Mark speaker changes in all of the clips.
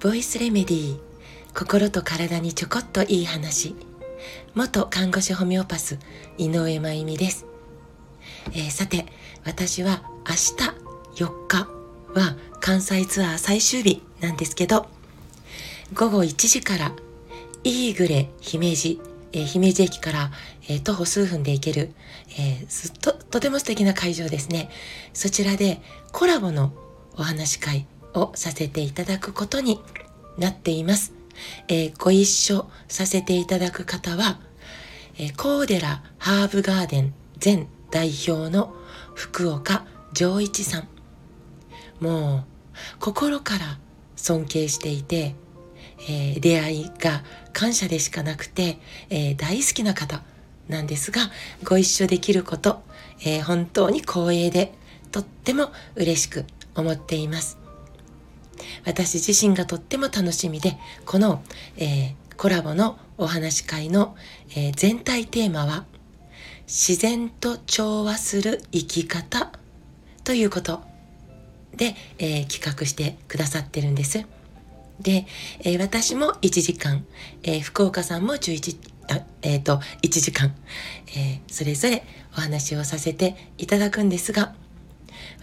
Speaker 1: ボイスレメディー心と体にちょこっといい話。元看護師ホメオパス井上真由美です、えー、さて私は明日4日は関西ツアー最終日なんですけど午後1時からイーグレ姫路えー、姫路駅から、えー、徒歩数分で行ける、えー、と、とても素敵な会場ですね。そちらでコラボのお話会をさせていただくことになっています。えー、ご一緒させていただく方は、えー、コーデラハーブガーデン前代表の福岡丈一さん。もう心から尊敬していて、えー、出会いが感謝でしかなくて、えー、大好きな方なんですが、ご一緒できること、えー、本当に光栄で、とっても嬉しく思っています。私自身がとっても楽しみで、この、えコラボのお話会の、え全体テーマは、自然と調和する生き方ということで、え企画してくださってるんです。で、えー、私も1時間、えー、福岡さんも11、あえっ、ー、と、1時間、えそれぞれお話をさせていただくんですが、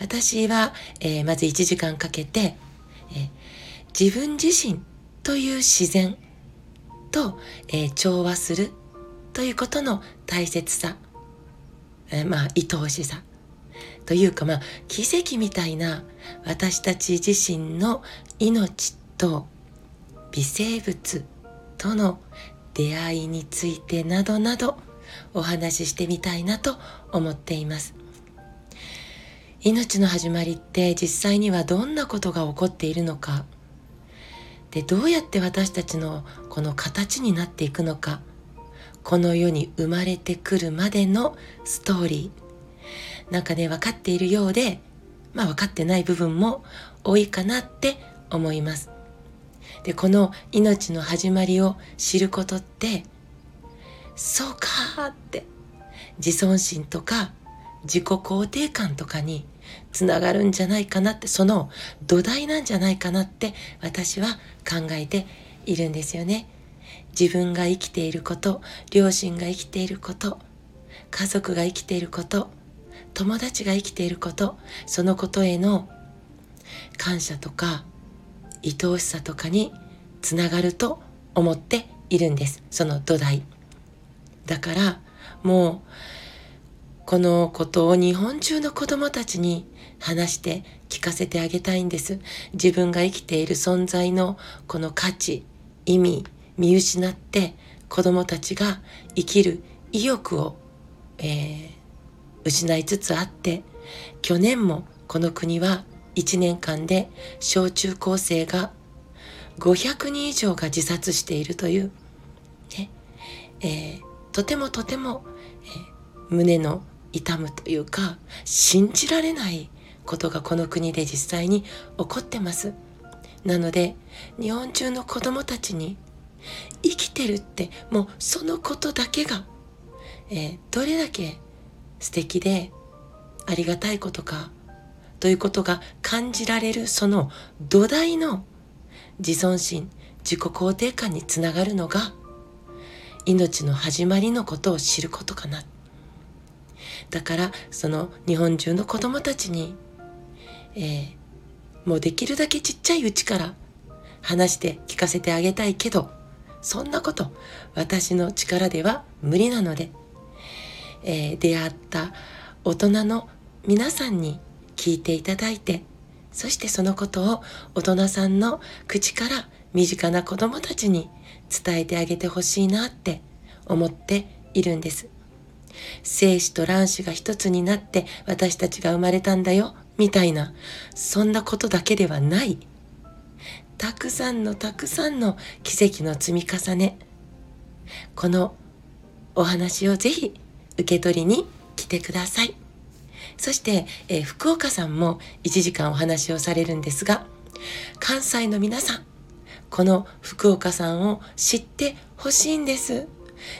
Speaker 1: 私は、えまず1時間かけて、え自分自身という自然と、え調和するということの大切さ、えまあ、愛おしさ、というかまあ奇跡みたいな私たち自身の命とと微生物との出会いについてなどなどお話ししてみたいなと思っています。命の始まりって実際にはどんなことが起こっているのかでどうやって私たちのこの形になっていくのかこの世に生まれてくるまでのストーリーなんかね分かっているようでまあ分かってない部分も多いかなって思いますでこの命の始まりを知ることってそうかって自尊心とか自己肯定感とかにつながるんじゃないかなってその土台なんじゃないかなって私は考えているんですよね。自分が生きていること両親が生きていること家族が生きていること友達が生きていることそのことへの感謝とか愛おしさとかにつながると思っているんです。その土台。だからもうこのことを日本中の子供たちに話して聞かせてあげたいんです。自分が生きている存在のこの価値意味見失って子供たちが生きる意欲を、えー、失いつつあって去年もこの国は1年間で小中高生が500人以上が自殺しているという、ねえー、とてもとても、えー、胸の痛むというか信じられないことがこの国で実際に起こってます。なので日本中の子供たちに生きてるってもうそのことだけが、えー、どれだけ素敵でありがたいことかということが感じられるその土台の自尊心自己肯定感につながるのが命の始まりのことを知ることかな。だからその日本中の子供たちに、えー、もうできるだけちっちゃいうちから話して聞かせてあげたいけどそんなこと私の力では無理なので、えー、出会った大人の皆さんに聞いていただいてそしてそのことを大人さんの口から身近な子供たちに伝えてあげてほしいなって思っているんです。精子と卵子が一つになって私たちが生まれたんだよ、みたいな、そんなことだけではない。たくさんのたくさんの奇跡の積み重ね。このお話をぜひ受け取りに来てください。そして、えー、福岡さんも1時間お話をされるんですが、関西の皆さん、この福岡さんを知ってほしいんです。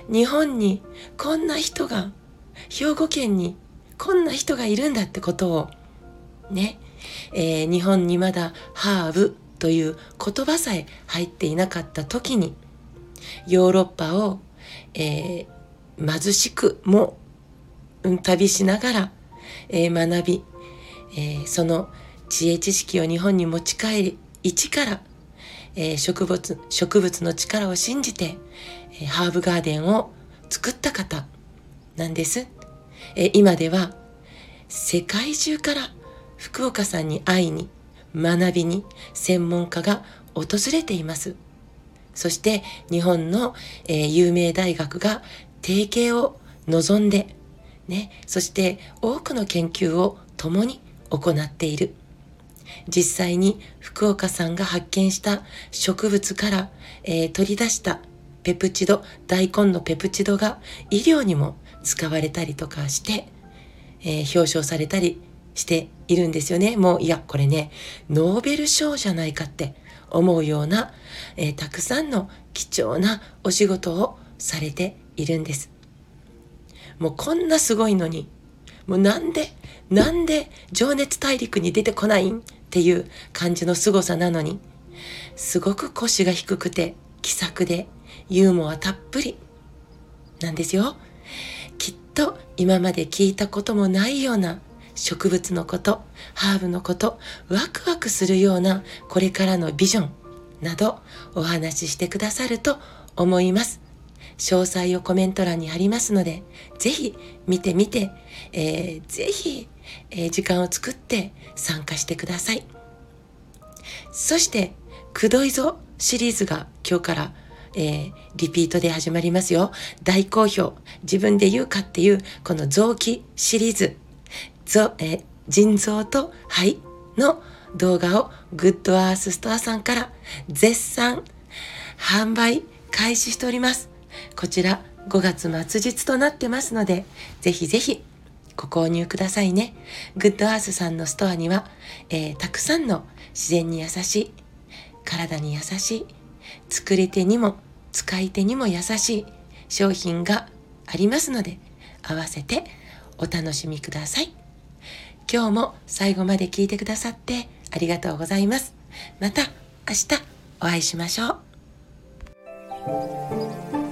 Speaker 1: 日本にこんな人が、兵庫県にこんな人がいるんだってことをね、えー、日本にまだハーブという言葉さえ入っていなかった時にヨーロッパを、えー、貧しくも、うん、旅しながら、え、学び、え、その知恵知識を日本に持ち帰り一から、え、植物植物の力を信じて、え、ハーブガーデンを作った方なんです、え、今では世界中から福岡さんに会いに学びに専門家が訪れています。そして日本の、え、有名大学が提携を望んで、ね、そして多くの研究を共に行っている。実際に福岡さんが発見した植物から、えー、取り出したペプチド、大根のペプチドが医療にも使われたりとかして、えー、表彰されたりしているんですよね。もう、いや、これね、ノーベル賞じゃないかって思うような、えー、たくさんの貴重なお仕事をされているんです。もうこんなすごいのに、もうなんで、なんで情熱大陸に出てこないんっていう感じの凄さなのに、すごく腰が低くて気さくでユーモアたっぷりなんですよ。きっと今まで聞いたこともないような植物のこと、ハーブのこと、ワクワクするようなこれからのビジョンなどお話ししてくださると思います。詳細をコメント欄に貼りますので、ぜひ見てみて、えー、ぜひ、えー、時間を作って参加してください。そして、くどいぞシリーズが今日からえー、リピートで始まりますよ。大好評。自分で言うかっていう、この臓器シリーズ。ぞえー、腎臓と肺の動画をグッドアースストアさんから絶賛販売開始しております。こちら5月末日となってますので、ぜひぜひご購入くださいね。グッドアースさんのストアには、えー、たくさんの自然に優しい、体に優しい、作り手にも使い手にも優しい商品がありますので、合わせてお楽しみください。今日も最後まで聞いてくださってありがとうございます。また明日お会いしましょう。